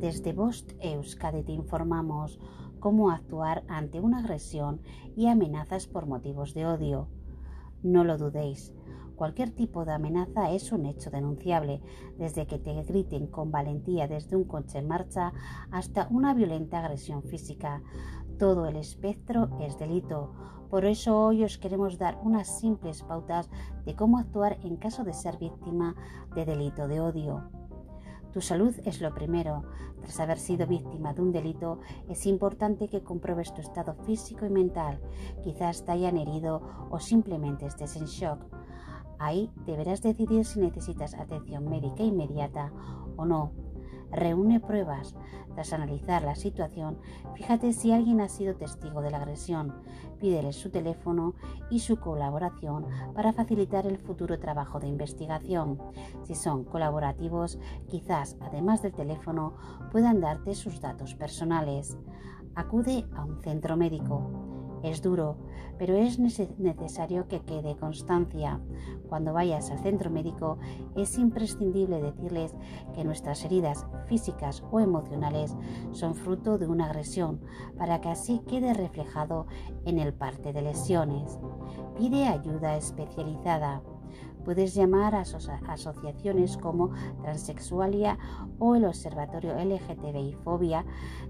Desde Bost Euskadi te informamos cómo actuar ante una agresión y amenazas por motivos de odio. No lo dudéis, cualquier tipo de amenaza es un hecho denunciable, desde que te griten con valentía desde un coche en marcha hasta una violenta agresión física. Todo el espectro es delito. Por eso hoy os queremos dar unas simples pautas de cómo actuar en caso de ser víctima de delito de odio. Tu salud es lo primero. Tras haber sido víctima de un delito, es importante que compruebes tu estado físico y mental. Quizás te hayan herido o simplemente estés en shock. Ahí deberás decidir si necesitas atención médica inmediata o no. Reúne pruebas. Tras analizar la situación, fíjate si alguien ha sido testigo de la agresión. Pídele su teléfono y su colaboración para facilitar el futuro trabajo de investigación. Si son colaborativos, quizás además del teléfono puedan darte sus datos personales. Acude a un centro médico. Es duro, pero es necesario que quede constancia. Cuando vayas al centro médico es imprescindible decirles que nuestras heridas físicas o emocionales son fruto de una agresión para que así quede reflejado en el parte de lesiones. Pide ayuda especializada. Puedes llamar a asociaciones como Transexualia o el Observatorio LGTBI Fobia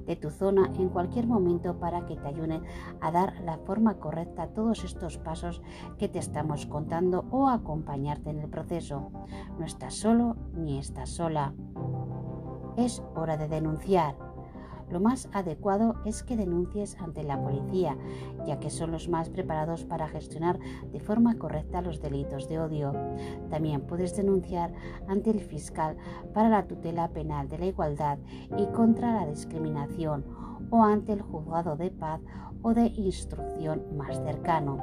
de tu zona en cualquier momento para que te ayuden a dar la forma correcta a todos estos pasos que te estamos contando o acompañarte en el proceso. No estás solo ni estás sola. Es hora de denunciar lo más adecuado es que denuncies ante la policía, ya que son los más preparados para gestionar de forma correcta los delitos de odio. También puedes denunciar ante el fiscal para la tutela penal de la igualdad y contra la discriminación o ante el juzgado de paz o de instrucción más cercano.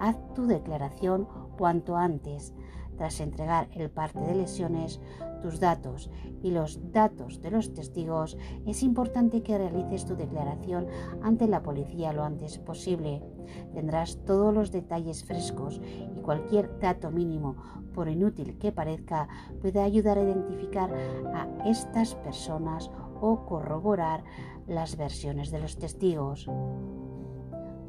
Haz tu declaración cuanto antes. Tras entregar el parte de lesiones, tus datos y los datos de los testigos, es importante que realices tu declaración ante la policía lo antes posible. Tendrás todos los detalles frescos y cualquier dato mínimo, por inútil que parezca, puede ayudar a identificar a estas personas o corroborar las versiones de los testigos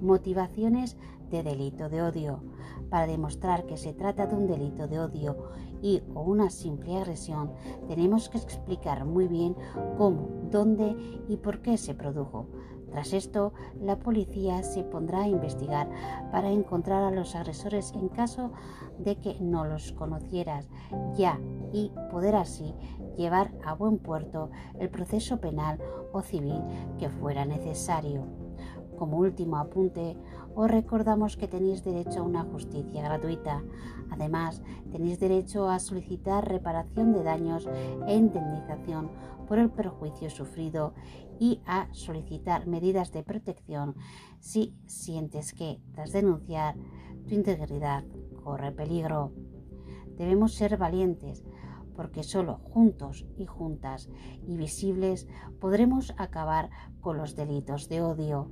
motivaciones de delito de odio. Para demostrar que se trata de un delito de odio y o una simple agresión, tenemos que explicar muy bien cómo, dónde y por qué se produjo. Tras esto, la policía se pondrá a investigar para encontrar a los agresores en caso de que no los conocieras ya y poder así llevar a buen puerto el proceso penal o civil que fuera necesario. Como último apunte, os recordamos que tenéis derecho a una justicia gratuita. Además, tenéis derecho a solicitar reparación de daños e indemnización por el perjuicio sufrido y a solicitar medidas de protección si sientes que, tras denunciar, tu integridad corre peligro. Debemos ser valientes porque solo juntos y juntas y visibles podremos acabar con los delitos de odio.